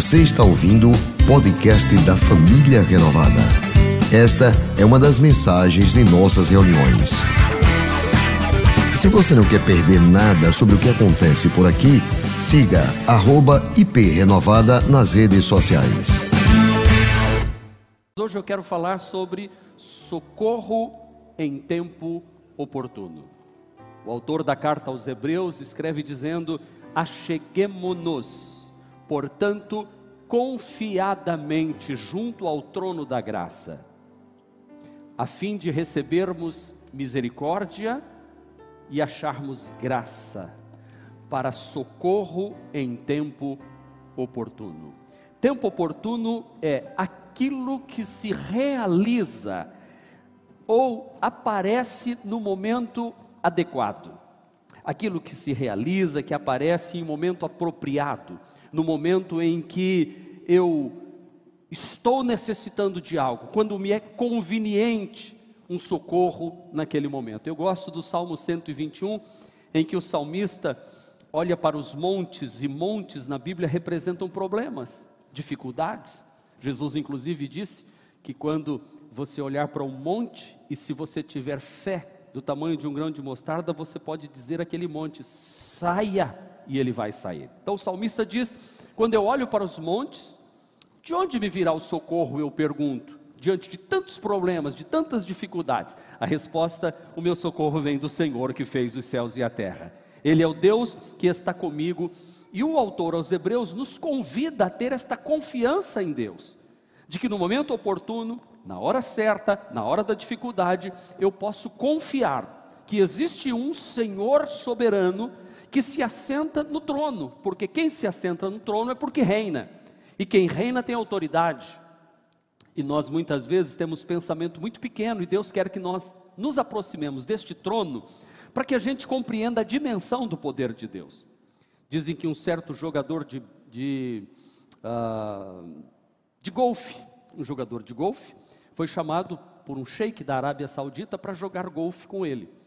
Você está ouvindo o podcast da Família Renovada. Esta é uma das mensagens de nossas reuniões. Se você não quer perder nada sobre o que acontece por aqui, siga @iprenovada nas redes sociais. Hoje eu quero falar sobre socorro em tempo oportuno. O autor da carta aos Hebreus escreve dizendo: Acheguemo-nos, portanto, confiadamente junto ao trono da graça, a fim de recebermos misericórdia e acharmos graça para socorro em tempo oportuno. Tempo oportuno é aquilo que se realiza ou aparece no momento adequado. Aquilo que se realiza, que aparece em momento apropriado, no momento em que eu estou necessitando de algo, quando me é conveniente um socorro naquele momento. Eu gosto do Salmo 121, em que o salmista olha para os montes, e montes na Bíblia representam problemas, dificuldades. Jesus, inclusive, disse que quando você olhar para um monte, e se você tiver fé do tamanho de um grão de mostarda, você pode dizer aquele monte: saia, e ele vai sair. Então o salmista diz: quando eu olho para os montes, de onde me virá o socorro? Eu pergunto diante de tantos problemas, de tantas dificuldades? A resposta: o meu socorro vem do Senhor que fez os céus e a terra. Ele é o Deus que está comigo. E o autor aos Hebreus nos convida a ter esta confiança em Deus, de que no momento oportuno, na hora certa, na hora da dificuldade, eu posso confiar que existe um Senhor soberano que se assenta no trono, porque quem se assenta no trono é porque reina, e quem reina tem autoridade. E nós muitas vezes temos pensamento muito pequeno e Deus quer que nós nos aproximemos deste trono para que a gente compreenda a dimensão do poder de Deus. Dizem que um certo jogador de, de, uh, de golfe, um jogador de golfe, foi chamado por um sheik da Arábia Saudita para jogar golfe com ele.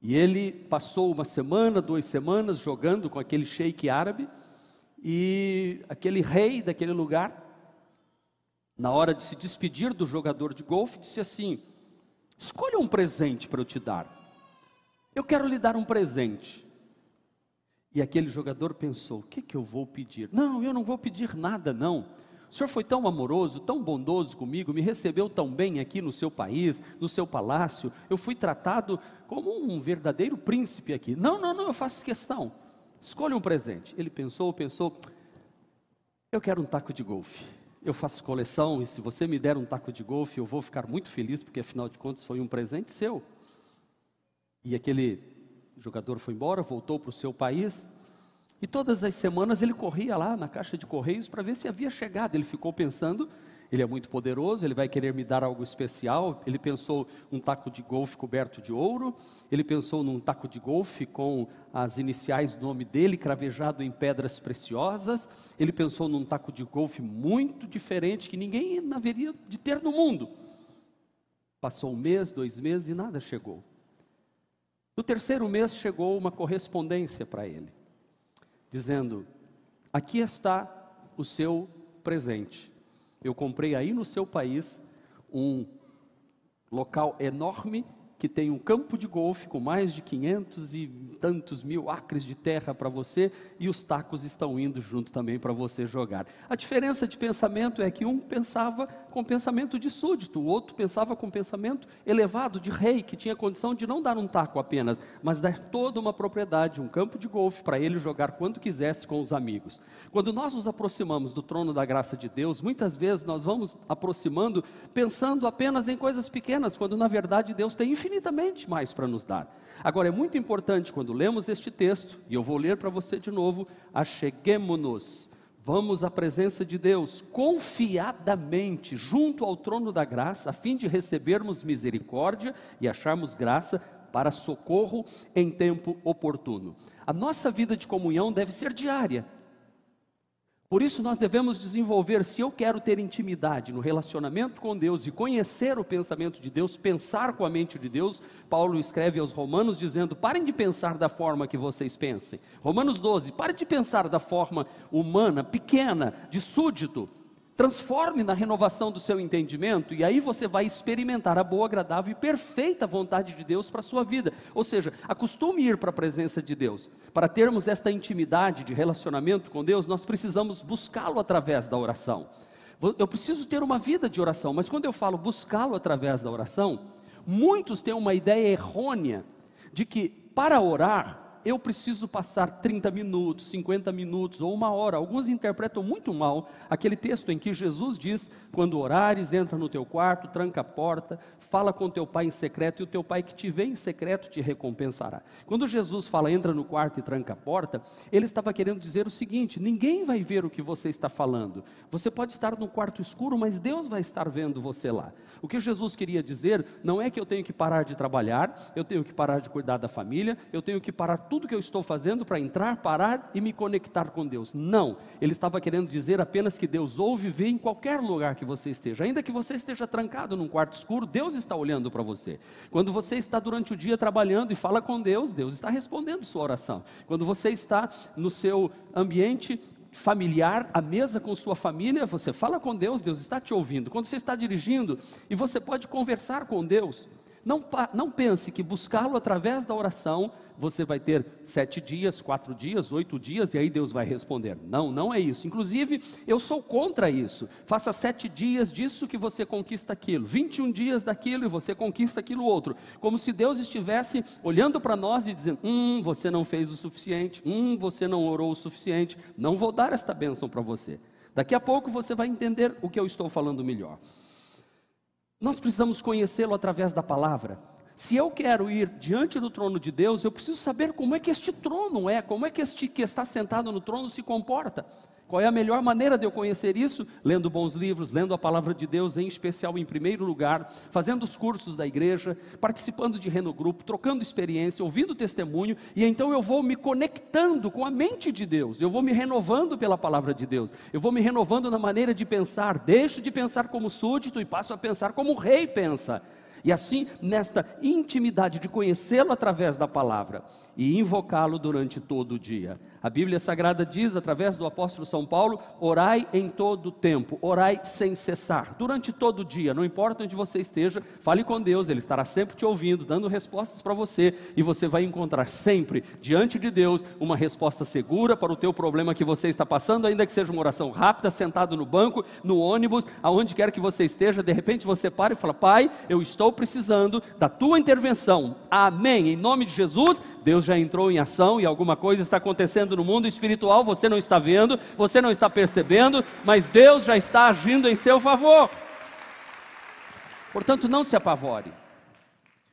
E ele passou uma semana, duas semanas jogando com aquele sheik árabe, e aquele rei daquele lugar na hora de se despedir do jogador de golfe, disse assim: Escolha um presente para eu te dar. Eu quero lhe dar um presente. E aquele jogador pensou: O que, que eu vou pedir? Não, eu não vou pedir nada, não. O senhor foi tão amoroso, tão bondoso comigo, me recebeu tão bem aqui no seu país, no seu palácio. Eu fui tratado como um verdadeiro príncipe aqui. Não, não, não, eu faço questão. Escolha um presente. Ele pensou, pensou: Eu quero um taco de golfe eu faço coleção e se você me der um taco de golfe, eu vou ficar muito feliz, porque afinal de contas foi um presente seu. E aquele jogador foi embora, voltou para o seu país, e todas as semanas ele corria lá na caixa de correios para ver se havia chegado. Ele ficou pensando ele é muito poderoso, ele vai querer me dar algo especial. Ele pensou um taco de golfe coberto de ouro, ele pensou num taco de golfe com as iniciais do nome dele cravejado em pedras preciosas. Ele pensou num taco de golfe muito diferente que ninguém haveria de ter no mundo. Passou um mês, dois meses e nada chegou. No terceiro mês chegou uma correspondência para ele, dizendo: Aqui está o seu presente eu comprei aí no seu país um local enorme que tem um campo de golfe com mais de 500 e tantos mil acres de terra para você e os tacos estão indo junto também para você jogar. A diferença de pensamento é que um pensava com pensamento de súdito, o outro pensava com pensamento elevado de rei, que tinha condição de não dar um taco apenas, mas dar toda uma propriedade, um campo de golfe para ele jogar quando quisesse com os amigos. Quando nós nos aproximamos do trono da graça de Deus, muitas vezes nós vamos aproximando pensando apenas em coisas pequenas, quando na verdade Deus tem infinitamente mais para nos dar. Agora, é muito importante quando lemos este texto, e eu vou ler para você de novo: acheguemo-nos, vamos à presença de Deus confiadamente, junto ao trono da graça, a fim de recebermos misericórdia e acharmos graça para socorro em tempo oportuno. A nossa vida de comunhão deve ser diária. Por isso nós devemos desenvolver, se eu quero ter intimidade no relacionamento com Deus e conhecer o pensamento de Deus, pensar com a mente de Deus, Paulo escreve aos Romanos dizendo: parem de pensar da forma que vocês pensem. Romanos 12, parem de pensar da forma humana, pequena, de súdito, transforme na renovação do seu entendimento, e aí você vai experimentar a boa, agradável e perfeita vontade de Deus para a sua vida. Ou seja, acostume ir para a presença de Deus. Para termos esta intimidade de relacionamento com Deus, nós precisamos buscá-lo através da oração. Eu preciso ter uma vida de oração, mas quando eu falo buscá-lo através da oração, muitos têm uma ideia errônea de que para orar eu preciso passar 30 minutos, 50 minutos ou uma hora. Alguns interpretam muito mal aquele texto em que Jesus diz: quando orares, entra no teu quarto, tranca a porta, fala com teu pai em secreto, e o teu pai que te vê em secreto te recompensará. Quando Jesus fala, entra no quarto e tranca a porta, ele estava querendo dizer o seguinte: ninguém vai ver o que você está falando. Você pode estar no quarto escuro, mas Deus vai estar vendo você lá. O que Jesus queria dizer não é que eu tenho que parar de trabalhar, eu tenho que parar de cuidar da família, eu tenho que parar tudo tudo que eu estou fazendo para entrar, parar e me conectar com Deus. Não, ele estava querendo dizer apenas que Deus ouve e vê em qualquer lugar que você esteja, ainda que você esteja trancado num quarto escuro, Deus está olhando para você. Quando você está durante o dia trabalhando e fala com Deus, Deus está respondendo sua oração. Quando você está no seu ambiente familiar, à mesa com sua família, você fala com Deus, Deus está te ouvindo. Quando você está dirigindo e você pode conversar com Deus, não, não pense que buscá-lo através da oração você vai ter sete dias, quatro dias, oito dias, e aí Deus vai responder. Não, não é isso. Inclusive, eu sou contra isso. Faça sete dias disso que você conquista aquilo, 21 dias daquilo e você conquista aquilo outro. Como se Deus estivesse olhando para nós e dizendo: Hum, você não fez o suficiente, hum, você não orou o suficiente, não vou dar esta bênção para você. Daqui a pouco você vai entender o que eu estou falando melhor. Nós precisamos conhecê-lo através da palavra. Se eu quero ir diante do trono de Deus, eu preciso saber como é que este trono é, como é que este que está sentado no trono se comporta. Qual é a melhor maneira de eu conhecer isso? Lendo bons livros, lendo a palavra de Deus, em especial em primeiro lugar, fazendo os cursos da igreja, participando de renogrupo, trocando experiência, ouvindo testemunho, e então eu vou me conectando com a mente de Deus, eu vou me renovando pela palavra de Deus, eu vou me renovando na maneira de pensar, deixo de pensar como súdito e passo a pensar como o rei pensa. E assim, nesta intimidade de conhecê-lo através da palavra e invocá-lo durante todo o dia. A Bíblia Sagrada diz, através do apóstolo São Paulo: orai em todo o tempo, orai sem cessar, durante todo o dia, não importa onde você esteja, fale com Deus, Ele estará sempre te ouvindo, dando respostas para você, e você vai encontrar sempre, diante de Deus, uma resposta segura para o teu problema que você está passando, ainda que seja uma oração rápida, sentado no banco, no ônibus, aonde quer que você esteja, de repente você para e fala: Pai, eu estou precisando da tua intervenção, amém, em nome de Jesus, Deus já entrou em ação e alguma coisa está acontecendo no mundo espiritual, você não está vendo, você não está percebendo, mas Deus já está agindo em seu favor. Portanto, não se apavore.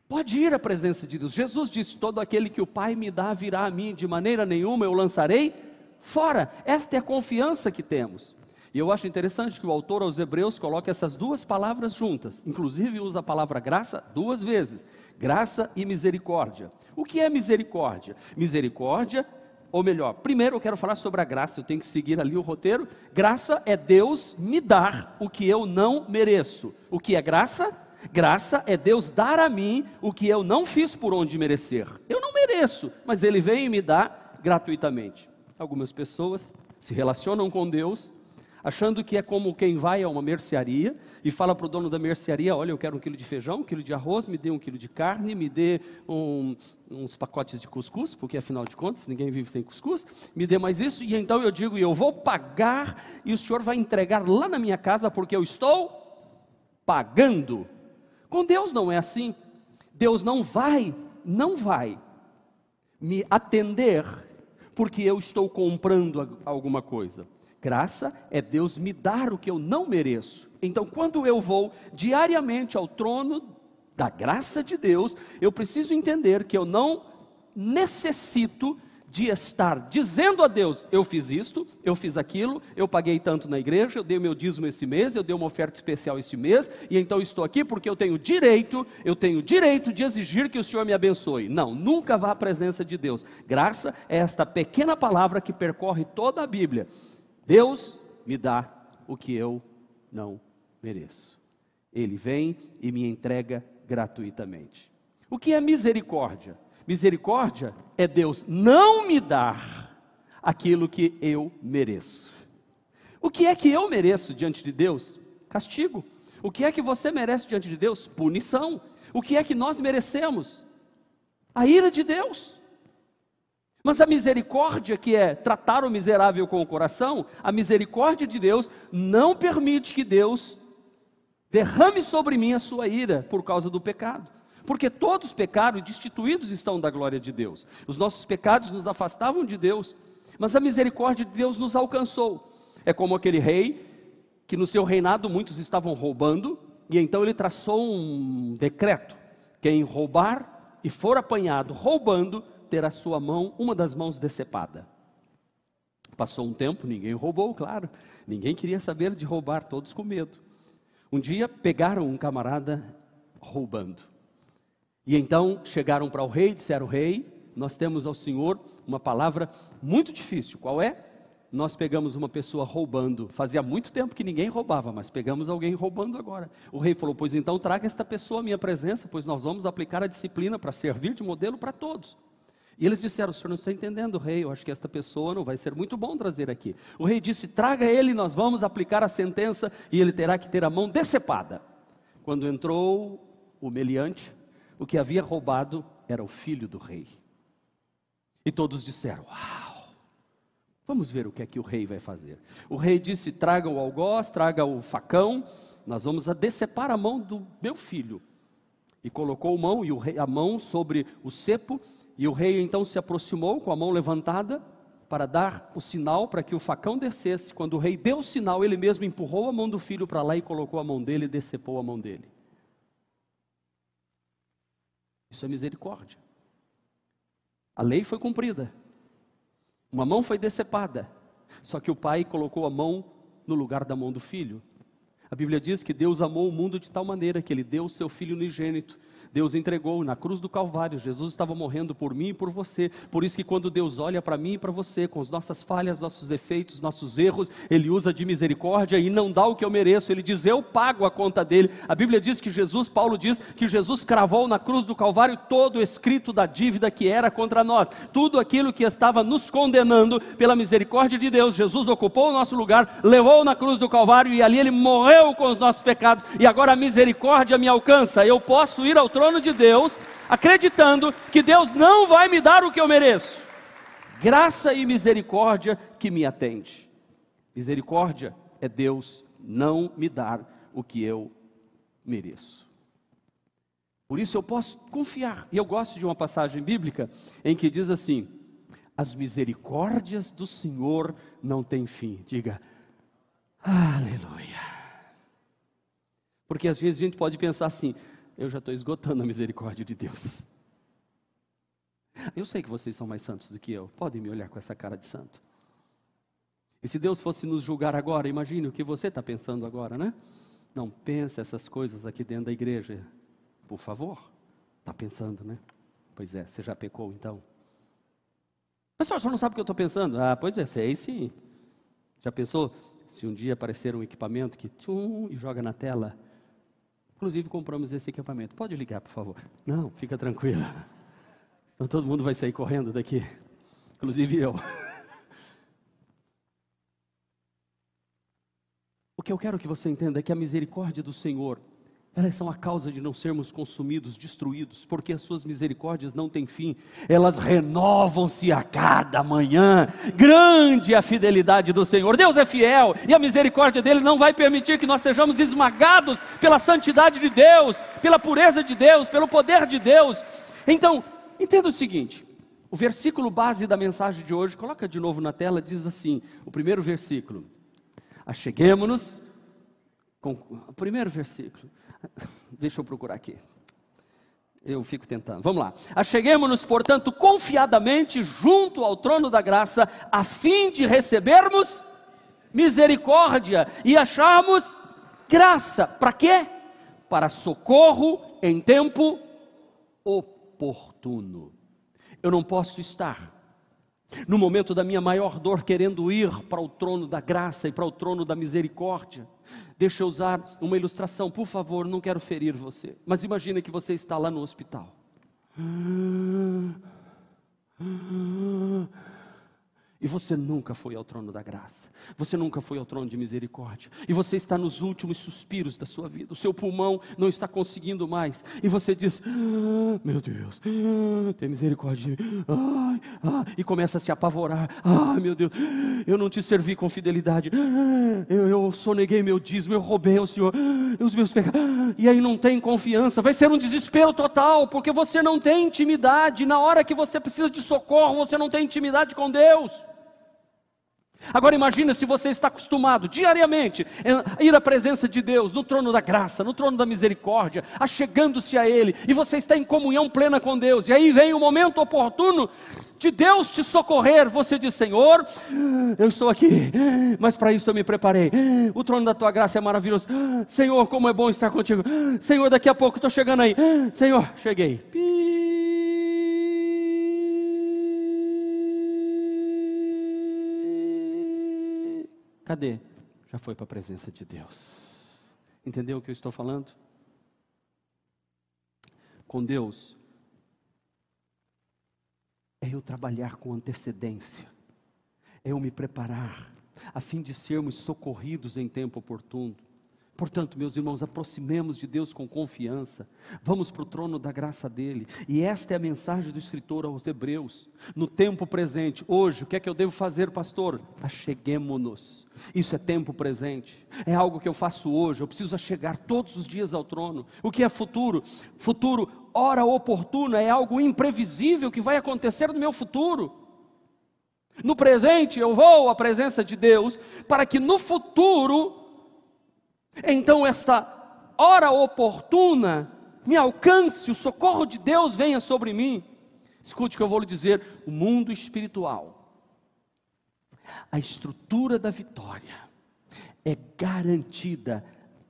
Pode ir à presença de Deus. Jesus disse: Todo aquele que o Pai me dá virá a mim, de maneira nenhuma eu lançarei fora. Esta é a confiança que temos. E eu acho interessante que o autor aos Hebreus coloca essas duas palavras juntas, inclusive usa a palavra graça duas vezes graça e misericórdia. O que é misericórdia? Misericórdia, ou melhor, primeiro eu quero falar sobre a graça, eu tenho que seguir ali o roteiro. Graça é Deus me dar o que eu não mereço. O que é graça? Graça é Deus dar a mim o que eu não fiz por onde merecer. Eu não mereço, mas Ele vem e me dá gratuitamente. Algumas pessoas se relacionam com Deus achando que é como quem vai a uma mercearia e fala para o dono da mercearia: Olha, eu quero um quilo de feijão, um quilo de arroz, me dê um quilo de carne, me dê um, uns pacotes de cuscuz, porque afinal de contas ninguém vive sem cuscuz, me dê mais isso, e então eu digo: Eu vou pagar e o senhor vai entregar lá na minha casa porque eu estou pagando. Com Deus não é assim. Deus não vai, não vai me atender porque eu estou comprando alguma coisa. Graça é Deus me dar o que eu não mereço. Então, quando eu vou diariamente ao trono da graça de Deus, eu preciso entender que eu não necessito de estar dizendo a Deus: eu fiz isto, eu fiz aquilo, eu paguei tanto na igreja, eu dei meu dízimo esse mês, eu dei uma oferta especial esse mês, e então estou aqui porque eu tenho direito, eu tenho direito de exigir que o Senhor me abençoe. Não, nunca vá à presença de Deus. Graça é esta pequena palavra que percorre toda a Bíblia Deus me dá o que eu não mereço. Ele vem e me entrega gratuitamente. O que é misericórdia? Misericórdia é Deus não me dar aquilo que eu mereço. O que é que eu mereço diante de Deus? Castigo. O que é que você merece diante de Deus? Punição. O que é que nós merecemos? A ira de Deus. Mas a misericórdia, que é tratar o miserável com o coração, a misericórdia de Deus não permite que Deus derrame sobre mim a sua ira por causa do pecado. Porque todos pecaram e destituídos estão da glória de Deus. Os nossos pecados nos afastavam de Deus, mas a misericórdia de Deus nos alcançou. É como aquele rei que no seu reinado muitos estavam roubando, e então ele traçou um decreto: quem roubar e for apanhado roubando, ter a sua mão, uma das mãos decepada. Passou um tempo, ninguém roubou, claro. Ninguém queria saber de roubar, todos com medo. Um dia pegaram um camarada roubando. E então chegaram para o rei e disseram: Rei, nós temos ao senhor uma palavra muito difícil. Qual é? Nós pegamos uma pessoa roubando. Fazia muito tempo que ninguém roubava, mas pegamos alguém roubando agora. O rei falou: Pois então traga esta pessoa à minha presença, pois nós vamos aplicar a disciplina para servir de modelo para todos. E eles disseram: O senhor não está entendendo, rei, eu acho que esta pessoa não vai ser muito bom trazer aqui. O rei disse: Traga ele, nós vamos aplicar a sentença e ele terá que ter a mão decepada. Quando entrou o meliante, o que havia roubado era o filho do rei. E todos disseram: Uau! Vamos ver o que é que o rei vai fazer. O rei disse: Traga o algoz, traga o facão, nós vamos a decepar a mão do meu filho. E colocou a mão, e a mão sobre o cepo e o rei então se aproximou com a mão levantada para dar o sinal para que o facão descesse. Quando o rei deu o sinal, ele mesmo empurrou a mão do filho para lá e colocou a mão dele e decepou a mão dele. Isso é misericórdia. A lei foi cumprida. Uma mão foi decepada. Só que o pai colocou a mão no lugar da mão do filho. A Bíblia diz que Deus amou o mundo de tal maneira que ele deu o seu filho unigênito Deus entregou na cruz do Calvário. Jesus estava morrendo por mim e por você. Por isso que quando Deus olha para mim e para você, com as nossas falhas, nossos defeitos, nossos erros, Ele usa de misericórdia e não dá o que eu mereço. Ele diz: Eu pago a conta dele. A Bíblia diz que Jesus, Paulo diz que Jesus cravou na cruz do Calvário todo o escrito da dívida que era contra nós. Tudo aquilo que estava nos condenando pela misericórdia de Deus. Jesus ocupou o nosso lugar, levou na cruz do Calvário e ali ele morreu com os nossos pecados. E agora a misericórdia me alcança. Eu posso ir ao trono trono de Deus, acreditando que Deus não vai me dar o que eu mereço. Graça e misericórdia que me atende. Misericórdia é Deus não me dar o que eu mereço. Por isso eu posso confiar. E eu gosto de uma passagem bíblica em que diz assim: As misericórdias do Senhor não têm fim. Diga, aleluia. Porque às vezes a gente pode pensar assim: eu já estou esgotando a misericórdia de Deus. Eu sei que vocês são mais santos do que eu, podem me olhar com essa cara de santo. E se Deus fosse nos julgar agora, imagine o que você está pensando agora, né? Não pense essas coisas aqui dentro da igreja, por favor. Está pensando, né? Pois é, você já pecou então? Pessoal, só não sabe o que eu estou pensando? Ah, pois é, sei sim. Já pensou se um dia aparecer um equipamento que tchum, e joga na tela Inclusive, compramos esse equipamento. Pode ligar, por favor. Não, fica tranquila. Então todo mundo vai sair correndo daqui. Inclusive eu. O que eu quero que você entenda é que a misericórdia do Senhor elas são a causa de não sermos consumidos, destruídos, porque as suas misericórdias não têm fim, elas renovam-se a cada manhã. Grande é a fidelidade do Senhor. Deus é fiel e a misericórdia dele não vai permitir que nós sejamos esmagados pela santidade de Deus, pela pureza de Deus, pelo poder de Deus. Então, entenda o seguinte: o versículo base da mensagem de hoje, coloca de novo na tela, diz assim: o primeiro versículo. Acheguemos-nos com o primeiro versículo. Deixa eu procurar aqui. Eu fico tentando. Vamos lá. Acheguemos-nos, portanto, confiadamente junto ao trono da graça, a fim de recebermos misericórdia e acharmos graça. Para quê? Para socorro em tempo oportuno. Eu não posso estar no momento da minha maior dor, querendo ir para o trono da graça e para o trono da misericórdia. Deixa eu usar uma ilustração, por favor, não quero ferir você, mas imagine que você está lá no hospital. E você nunca foi ao trono da graça, você nunca foi ao trono de misericórdia, e você está nos últimos suspiros da sua vida, o seu pulmão não está conseguindo mais, e você diz: ah, Meu Deus, ah, tem misericórdia, ai, ah, e começa a se apavorar: Ah, meu Deus, eu não te servi com fidelidade, eu, eu soneguei meu dízimo, eu roubei ao Senhor os meus pecados, e aí não tem confiança, vai ser um desespero total, porque você não tem intimidade, na hora que você precisa de socorro, você não tem intimidade com Deus. Agora imagine se você está acostumado diariamente a ir à presença de Deus, no trono da graça, no trono da misericórdia, achegando-se a Ele, e você está em comunhão plena com Deus, e aí vem o momento oportuno de Deus te socorrer. Você diz: Senhor, eu estou aqui, mas para isso eu me preparei. O trono da tua graça é maravilhoso. Senhor, como é bom estar contigo. Senhor, daqui a pouco estou chegando aí. Senhor, cheguei. Cadê? Já foi para a presença de Deus. Entendeu o que eu estou falando? Com Deus, é eu trabalhar com antecedência, é eu me preparar, a fim de sermos socorridos em tempo oportuno. Portanto, meus irmãos, aproximemos de Deus com confiança, vamos para o trono da graça dele, e esta é a mensagem do escritor aos Hebreus. No tempo presente, hoje, o que é que eu devo fazer, pastor? Acheguemo-nos. Isso é tempo presente, é algo que eu faço hoje, eu preciso chegar todos os dias ao trono. O que é futuro? Futuro, hora oportuna, é algo imprevisível que vai acontecer no meu futuro. No presente, eu vou à presença de Deus, para que no futuro então esta hora oportuna me alcance, o socorro de Deus venha sobre mim. Escute o que eu vou lhe dizer: o mundo espiritual, a estrutura da vitória é garantida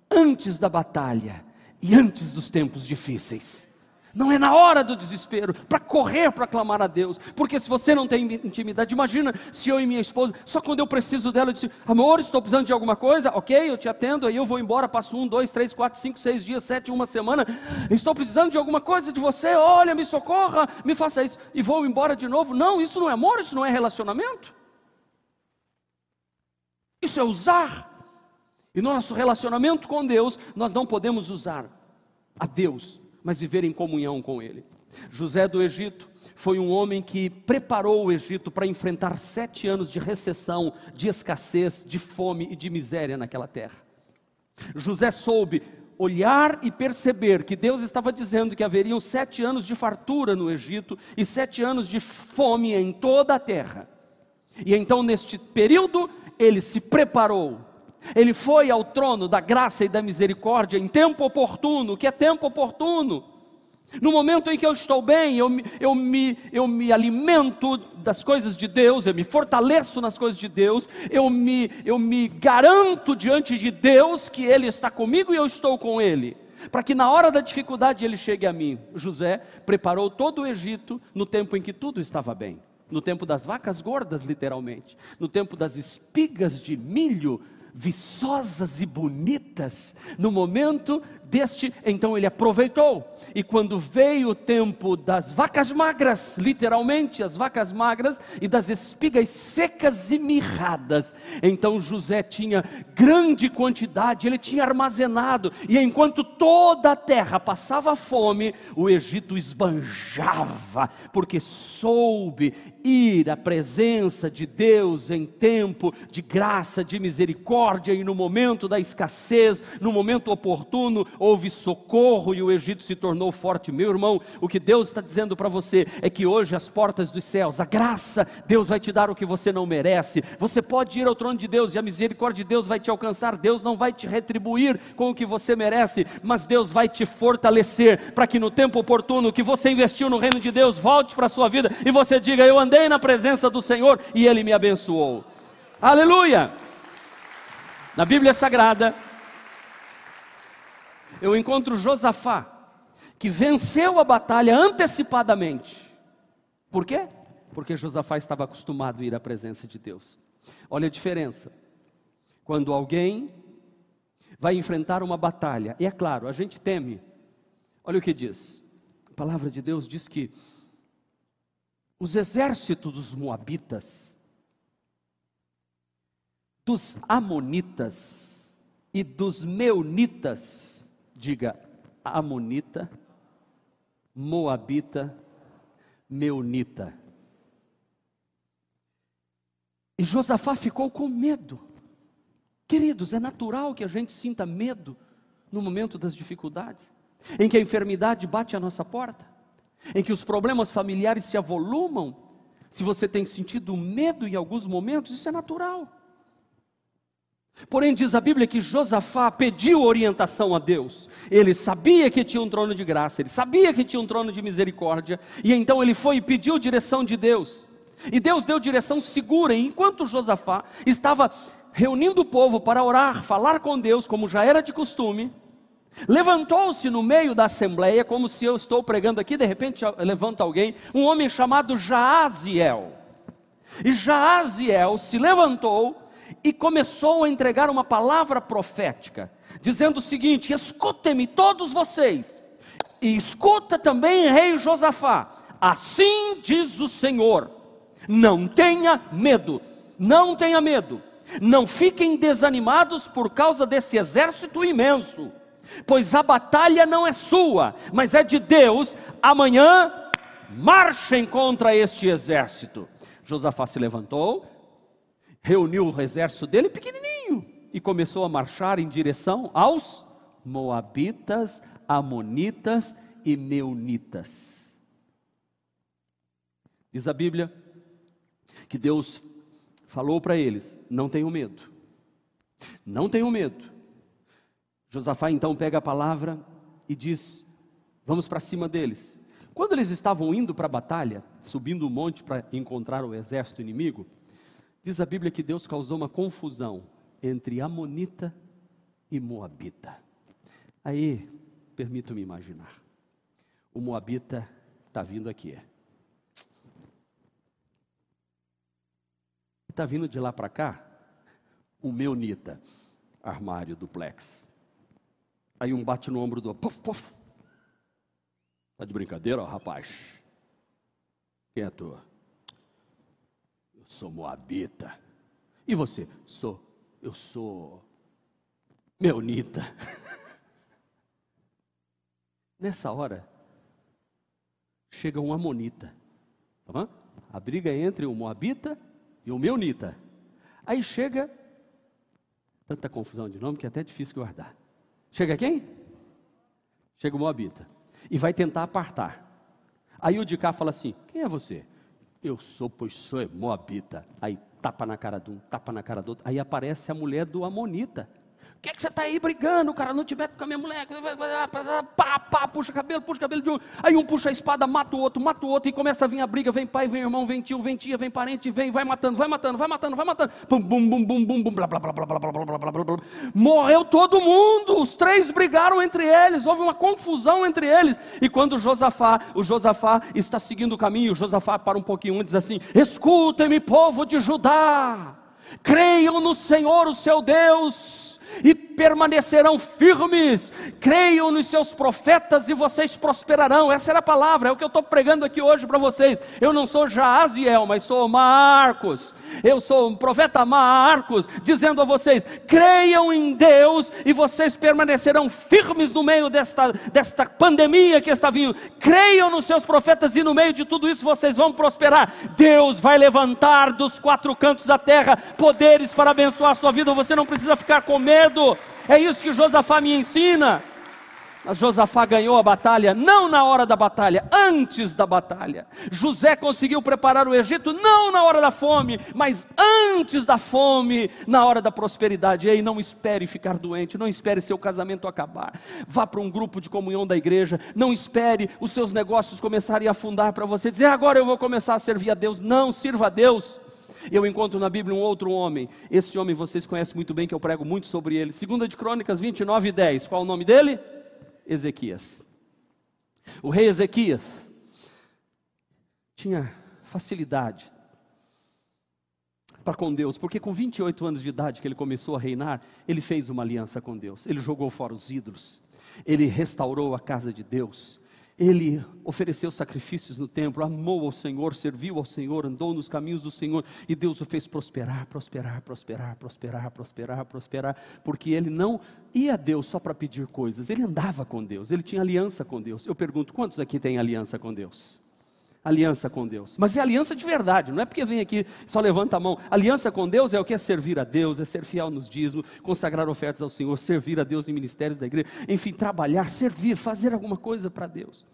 antes da batalha e antes dos tempos difíceis. Não é na hora do desespero, para correr para clamar a Deus. Porque se você não tem intimidade, imagina se eu e minha esposa, só quando eu preciso dela, eu disse, amor, estou precisando de alguma coisa, ok, eu te atendo, aí eu vou embora, passo um, dois, três, quatro, cinco, seis dias, sete, uma semana, estou precisando de alguma coisa de você, olha, me socorra, me faça isso, e vou embora de novo. Não, isso não é amor, isso não é relacionamento. Isso é usar. E no nosso relacionamento com Deus, nós não podemos usar a Deus mas viver em comunhão com Ele. José do Egito foi um homem que preparou o Egito para enfrentar sete anos de recessão, de escassez, de fome e de miséria naquela terra. José soube olhar e perceber que Deus estava dizendo que haveriam sete anos de fartura no Egito e sete anos de fome em toda a terra. E então, neste período, ele se preparou ele foi ao trono da graça e da misericórdia em tempo oportuno, que é tempo oportuno. No momento em que eu estou bem, eu, eu, me, eu me alimento das coisas de Deus, eu me fortaleço nas coisas de Deus, eu me, eu me garanto diante de Deus que Ele está comigo e eu estou com Ele, para que na hora da dificuldade Ele chegue a mim. José preparou todo o Egito no tempo em que tudo estava bem, no tempo das vacas gordas, literalmente, no tempo das espigas de milho viçosas e bonitas. No momento deste, então ele aproveitou. E quando veio o tempo das vacas magras, literalmente as vacas magras, e das espigas secas e mirradas, então José tinha grande quantidade, ele tinha armazenado, e enquanto toda a terra passava fome, o Egito esbanjava, porque soube ir à presença de Deus em tempo de graça, de misericórdia, e no momento da escassez, no momento oportuno, houve socorro e o Egito se tornou forte. Meu irmão, o que Deus está dizendo para você é que hoje as portas dos céus, a graça, Deus vai te dar o que você não merece. Você pode ir ao trono de Deus e a misericórdia de Deus vai te alcançar. Deus não vai te retribuir com o que você merece, mas Deus vai te fortalecer para que no tempo oportuno que você investiu no reino de Deus volte para a sua vida e você diga: Eu andei na presença do Senhor e Ele me abençoou. Aleluia! Na Bíblia Sagrada, eu encontro Josafá, que venceu a batalha antecipadamente. Por quê? porque Josafá estava acostumado a ir à presença de Deus. Olha a diferença. Quando alguém vai enfrentar uma batalha, e é claro, a gente teme. Olha o que diz. A palavra de Deus diz que os exércitos dos moabitas, dos amonitas e dos meunitas, diga amonita, moabita, meunita. E Josafá ficou com medo. Queridos, é natural que a gente sinta medo no momento das dificuldades, em que a enfermidade bate à nossa porta, em que os problemas familiares se avolumam. Se você tem sentido medo em alguns momentos, isso é natural. Porém, diz a Bíblia que Josafá pediu orientação a Deus. Ele sabia que tinha um trono de graça, ele sabia que tinha um trono de misericórdia, e então ele foi e pediu direção de Deus. E Deus deu direção segura, e enquanto Josafá estava reunindo o povo para orar, falar com Deus, como já era de costume, levantou-se no meio da assembleia, como se eu estou pregando aqui, de repente levanta alguém, um homem chamado Jaaziel. E Jaaziel se levantou e começou a entregar uma palavra profética, dizendo o seguinte: escutem-me todos vocês, e escuta também, rei Josafá, assim diz o Senhor não tenha medo, não tenha medo, não fiquem desanimados por causa desse exército imenso, pois a batalha não é sua, mas é de Deus. Amanhã marchem contra este exército. Josafá se levantou, reuniu o exército dele pequenininho e começou a marchar em direção aos Moabitas, Amonitas e Meunitas. Diz a Bíblia que Deus falou para eles: não tenham medo, não tenham medo. Josafá então pega a palavra e diz: vamos para cima deles. Quando eles estavam indo para a batalha, subindo o monte para encontrar o exército inimigo, diz a Bíblia que Deus causou uma confusão entre Amonita e Moabita. Aí, permito-me imaginar, o Moabita está vindo aqui. Está vindo de lá para cá o meu Nita, armário duplex. Aí um bate no ombro do puf, puf. Tá de brincadeira, ó, rapaz? Quem é tu? Sou Moabita. E você? Sou, eu sou Meunita. Nessa hora, chega um Amonita. Tá A briga é entre o Moabita e o meu Nita. Aí chega, tanta confusão de nome que é até difícil guardar. Chega quem? Chega o Moabita. E vai tentar apartar. Aí o de cá fala assim: Quem é você? Eu sou, pois sou Moabita. Aí tapa na cara de um, tapa na cara do outro. Aí aparece a mulher do Amonita que, é que você está aí brigando, cara? Não te mete com a minha mulher. Pá, pá, puxa cabelo, puxa cabelo de um. Aí um puxa a espada, mata o outro, mata o outro, e começa a vir a briga. Vem pai, vem irmão, vem tio, vem tia, vem parente, vem, vai matando, vai matando, vai matando, vai matando. Bum, bum, bum, bum, bum, bum, blá, blá, blá, blá, blá, blá, blá, blá, blá, blá. Morreu todo mundo. Os três brigaram entre eles. Houve uma confusão entre eles. E quando Josafá, o Josafá está seguindo o caminho, o Josafá para um pouquinho e diz assim: Escutem-me, povo de Judá. Creiam no Senhor, o seu Deus e permanecerão firmes. Creiam nos seus profetas e vocês prosperarão. Essa era a palavra, é o que eu estou pregando aqui hoje para vocês. Eu não sou Jaziel, mas sou Marcos. Eu sou o profeta Marcos, dizendo a vocês: creiam em Deus e vocês permanecerão firmes no meio desta, desta pandemia que está vindo. Creiam nos seus profetas e no meio de tudo isso vocês vão prosperar. Deus vai levantar dos quatro cantos da terra poderes para abençoar a sua vida. Você não precisa ficar com medo. É isso que Josafá me ensina. Mas Josafá ganhou a batalha não na hora da batalha, antes da batalha. José conseguiu preparar o Egito não na hora da fome, mas antes da fome, na hora da prosperidade. Ei, não espere ficar doente, não espere seu casamento acabar. Vá para um grupo de comunhão da igreja, não espere os seus negócios começarem a afundar para você dizer agora eu vou começar a servir a Deus. Não, sirva a Deus. Eu encontro na Bíblia um outro homem. Esse homem vocês conhecem muito bem, que eu prego muito sobre ele. Segunda de Crônicas 29 e 10. Qual o nome dele? Ezequias. O rei Ezequias tinha facilidade para com Deus, porque com 28 anos de idade que ele começou a reinar, ele fez uma aliança com Deus. Ele jogou fora os ídolos, ele restaurou a casa de Deus, ele ofereceu sacrifícios no templo, amou ao Senhor, serviu ao Senhor, andou nos caminhos do Senhor e Deus o fez prosperar, prosperar, prosperar, prosperar, prosperar, prosperar, porque ele não ia a Deus só para pedir coisas, ele andava com Deus, ele tinha aliança com Deus. Eu pergunto, quantos aqui têm aliança com Deus? Aliança com Deus, mas é aliança de verdade, não é porque vem aqui só levanta a mão. Aliança com Deus é o que é servir a Deus, é ser fiel nos dízimos, consagrar ofertas ao Senhor, servir a Deus em ministérios da igreja, enfim, trabalhar, servir, fazer alguma coisa para Deus.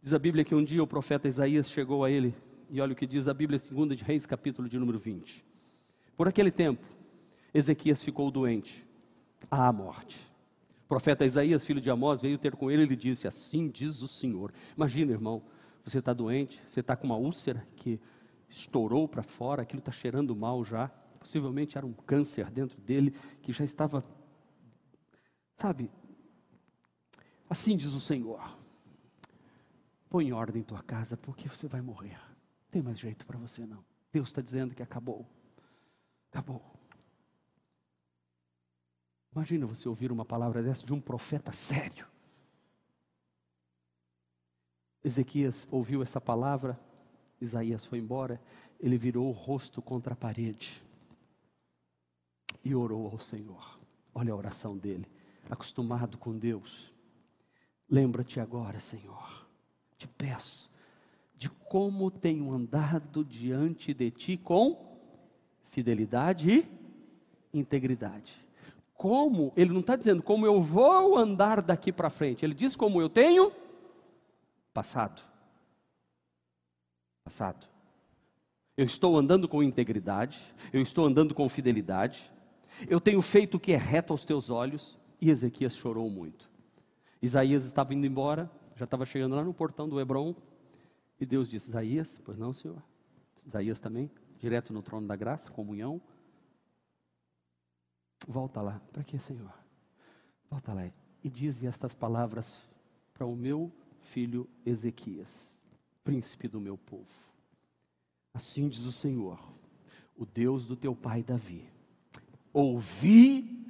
Diz a Bíblia que um dia o profeta Isaías chegou a ele, e olha o que diz a Bíblia, 2 de Reis, capítulo de número 20. Por aquele tempo, Ezequias ficou doente, à morte. O profeta Isaías, filho de Amós, veio ter com ele e lhe disse: Assim diz o Senhor. Imagina, irmão, você está doente, você está com uma úlcera que estourou para fora, aquilo está cheirando mal já. Possivelmente era um câncer dentro dele que já estava, sabe? Assim diz o Senhor: põe em ordem tua casa, porque você vai morrer. Não tem mais jeito para você não. Deus está dizendo que acabou. Acabou. Imagina você ouvir uma palavra dessa de um profeta sério. Ezequias ouviu essa palavra, Isaías foi embora, ele virou o rosto contra a parede e orou ao Senhor. Olha a oração dele, acostumado com Deus. Lembra-te agora, Senhor, te peço, de como tenho andado diante de ti com fidelidade e integridade. Como, ele não está dizendo como eu vou andar daqui para frente, ele diz como eu tenho Passado. Passado. Eu estou andando com integridade, eu estou andando com fidelidade, eu tenho feito o que é reto aos teus olhos, e Ezequias chorou muito. Isaías estava indo embora, já estava chegando lá no portão do Hebron, e Deus disse: Isaías, pois não, senhor? Isaías também, direto no trono da graça, comunhão. Volta lá, para que, senhor? Volta lá e diz estas palavras para o meu filho Ezequias, príncipe do meu povo. Assim diz o Senhor, o Deus do teu pai Davi: ouvi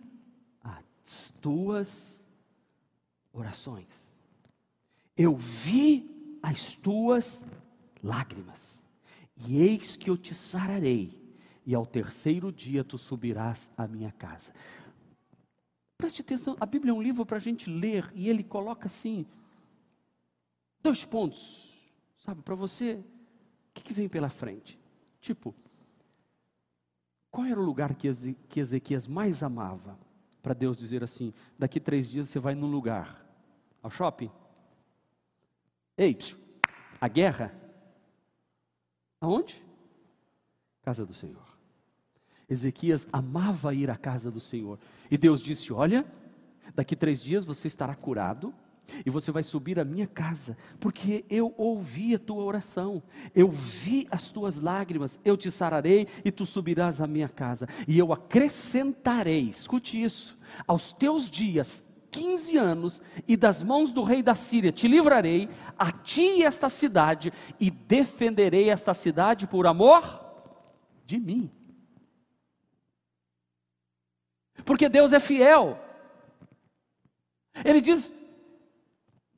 as tuas orações, eu vi as tuas lágrimas, e eis que eu te sararei, e ao terceiro dia tu subirás à minha casa. Preste atenção, a Bíblia é um livro para a gente ler, e ele coloca assim, Dois pontos, sabe, para você, o que, que, vem pela frente? Tipo, qual era o lugar que, que Ezequias mais amava? Para Deus dizer assim: daqui três dias você vai num lugar, ao shopping. Ei, psiu, a guerra? Aonde? Casa do Senhor. Ezequias amava ir à casa do Senhor. E Deus disse: Olha, daqui três dias você estará curado, e você vai subir à minha casa, porque eu ouvi a tua oração, eu vi as tuas lágrimas, eu te sararei e tu subirás à minha casa, e eu acrescentarei, escute isso, aos teus dias 15 anos, e das mãos do rei da Síria te livrarei, a ti esta cidade, e defenderei esta cidade por amor de mim. Porque Deus é fiel. Ele diz: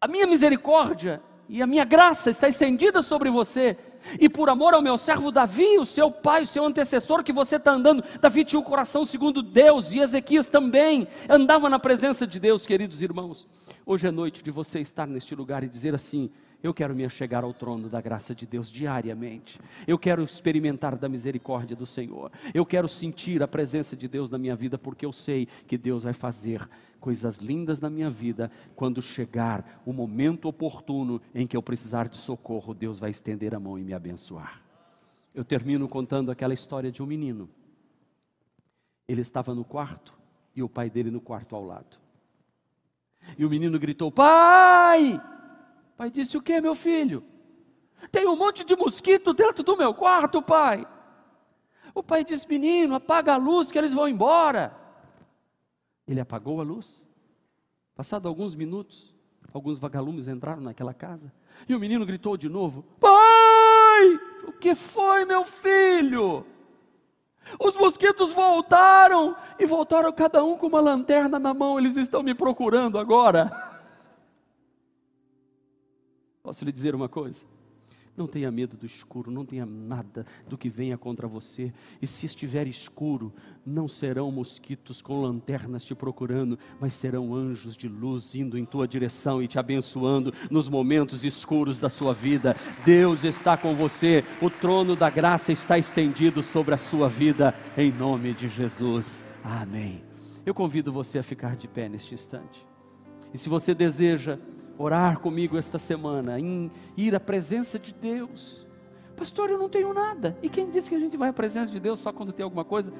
a minha misericórdia e a minha graça está estendida sobre você. E por amor ao meu servo Davi, o seu pai, o seu antecessor, que você está andando, Davi tinha o coração segundo Deus, e Ezequias também andava na presença de Deus, queridos irmãos. Hoje é noite de você estar neste lugar e dizer assim: eu quero me achegar ao trono da graça de Deus diariamente. Eu quero experimentar da misericórdia do Senhor. Eu quero sentir a presença de Deus na minha vida, porque eu sei que Deus vai fazer coisas lindas na minha vida, quando chegar o momento oportuno em que eu precisar de socorro, Deus vai estender a mão e me abençoar. Eu termino contando aquela história de um menino. Ele estava no quarto e o pai dele no quarto ao lado. E o menino gritou: Pai! O pai disse: O que, meu filho? Tem um monte de mosquito dentro do meu quarto, pai. O pai disse: Menino, apaga a luz que eles vão embora. Ele apagou a luz. Passado alguns minutos, alguns vagalumes entraram naquela casa. E o menino gritou de novo: Pai! que foi, meu filho? Os mosquitos voltaram e voltaram cada um com uma lanterna na mão, eles estão me procurando agora. Posso lhe dizer uma coisa? Não tenha medo do escuro, não tenha nada do que venha contra você. E se estiver escuro, não serão mosquitos com lanternas te procurando, mas serão anjos de luz indo em tua direção e te abençoando nos momentos escuros da sua vida. Deus está com você, o trono da graça está estendido sobre a sua vida, em nome de Jesus. Amém. Eu convido você a ficar de pé neste instante. E se você deseja orar comigo esta semana, em ir à presença de Deus. Pastor, eu não tenho nada. E quem disse que a gente vai à presença de Deus só quando tem alguma coisa?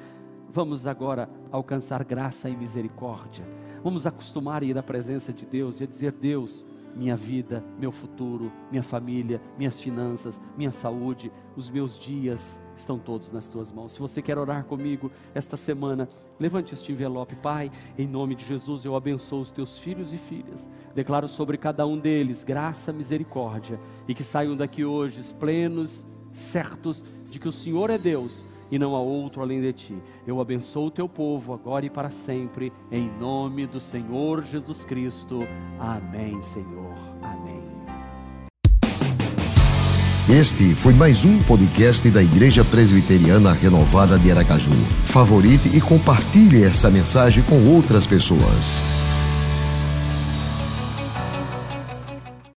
Vamos agora alcançar graça e misericórdia. Vamos acostumar a ir à presença de Deus e a dizer: Deus, minha vida, meu futuro, minha família, minhas finanças, minha saúde, os meus dias estão todos nas tuas mãos. Se você quer orar comigo esta semana, levante este envelope, Pai, em nome de Jesus eu abençoo os teus filhos e filhas. Declaro sobre cada um deles graça, misericórdia e que saiam daqui hoje plenos, certos de que o Senhor é Deus e não há outro além de ti. Eu abençoo o teu povo agora e para sempre, em nome do Senhor Jesus Cristo. Amém, Senhor. Amém. Este foi mais um podcast da Igreja Presbiteriana Renovada de Aracaju. Favorite e compartilhe essa mensagem com outras pessoas.